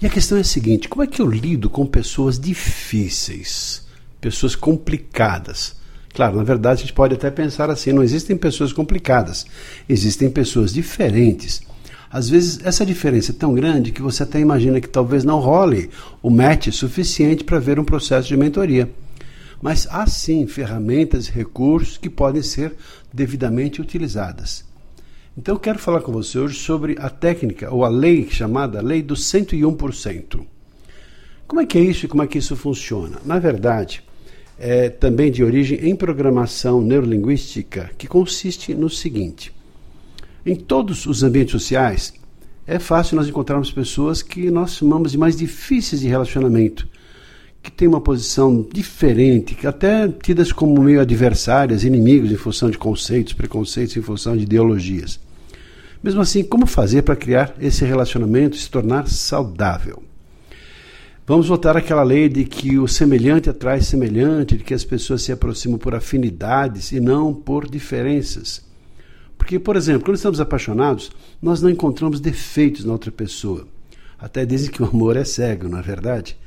e a questão é a seguinte: como é que eu lido com pessoas difíceis, pessoas complicadas? Claro, na verdade a gente pode até pensar assim: não existem pessoas complicadas, existem pessoas diferentes. Às vezes essa diferença é tão grande que você até imagina que talvez não role o match suficiente para ver um processo de mentoria. Mas há sim ferramentas e recursos que podem ser devidamente utilizadas. Então eu quero falar com você hoje sobre a técnica ou a lei chamada lei do 101%. Como é que é isso e como é que isso funciona? Na verdade, é também de origem em programação neurolinguística, que consiste no seguinte: em todos os ambientes sociais, é fácil nós encontrarmos pessoas que nós chamamos de mais difíceis de relacionamento, que têm uma posição diferente, que até tidas como meio adversárias, inimigos em função de conceitos, preconceitos, em função de ideologias. Mesmo assim, como fazer para criar esse relacionamento e se tornar saudável? Vamos voltar àquela lei de que o semelhante atrai semelhante, de que as pessoas se aproximam por afinidades e não por diferenças. Porque, por exemplo, quando estamos apaixonados, nós não encontramos defeitos na outra pessoa. Até dizem que o amor é cego, não é verdade?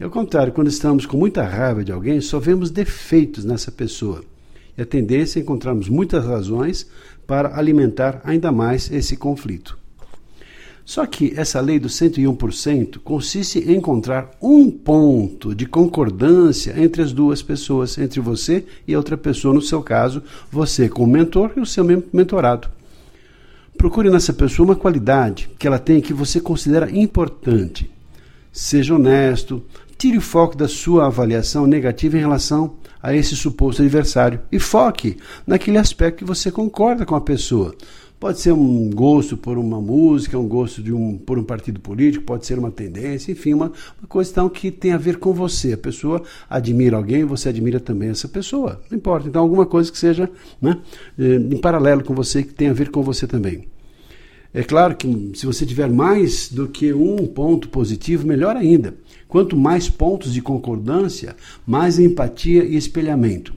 E ao contrário, quando estamos com muita raiva de alguém, só vemos defeitos nessa pessoa. E a tendência é encontrarmos muitas razões para alimentar ainda mais esse conflito. Só que essa lei do 101% consiste em encontrar um ponto de concordância entre as duas pessoas, entre você e a outra pessoa, no seu caso, você como mentor e o seu mentorado. Procure nessa pessoa uma qualidade que ela tem que você considera importante. Seja honesto, tire o foco da sua avaliação negativa em relação a esse suposto adversário e foque naquele aspecto que você concorda com a pessoa. Pode ser um gosto por uma música, um gosto de um, por um partido político, pode ser uma tendência, enfim, uma, uma questão que tem a ver com você. A pessoa admira alguém, você admira também essa pessoa. Não importa. Então, alguma coisa que seja né, eh, em paralelo com você, que tenha a ver com você também. É claro que se você tiver mais do que um ponto positivo, melhor ainda. Quanto mais pontos de concordância, mais empatia e espelhamento.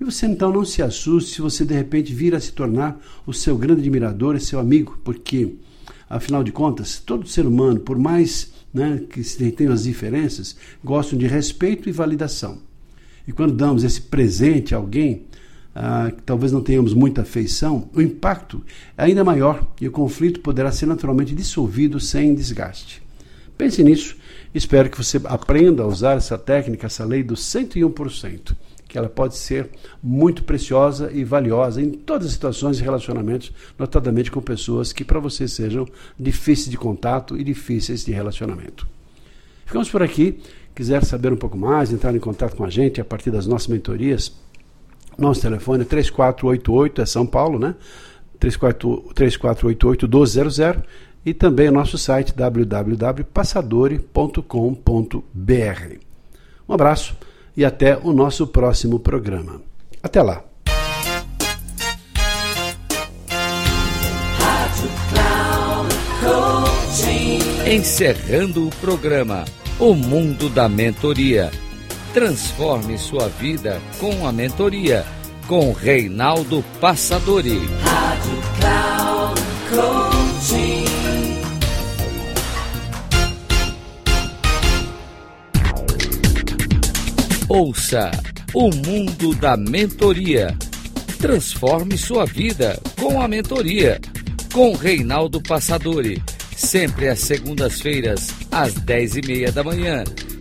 E você então não se assuste se você de repente vir a se tornar o seu grande admirador e seu amigo, porque, afinal de contas, todo ser humano, por mais né, que tenham as diferenças, gostam de respeito e validação. E quando damos esse presente a alguém, ah, que talvez não tenhamos muita afeição, o impacto é ainda maior e o conflito poderá ser naturalmente dissolvido sem desgaste. Pense nisso. Espero que você aprenda a usar essa técnica, essa lei do 101%, que ela pode ser muito preciosa e valiosa em todas as situações e relacionamentos, notadamente com pessoas que para você sejam difíceis de contato e difíceis de relacionamento. Ficamos por aqui. Quiser saber um pouco mais, entrar em contato com a gente a partir das nossas mentorias, nosso telefone é 3488, é São Paulo, né? 3488 1200 e também o nosso site www.passadore.com.br. Um abraço e até o nosso próximo programa. Até lá! Encerrando o programa O Mundo da Mentoria. Transforme sua vida com a mentoria com Reinaldo Passadori. Rádio Cloud Ouça o mundo da mentoria. Transforme sua vida com a mentoria. Com Reinaldo Passadori. Sempre às segundas-feiras, às dez e meia da manhã.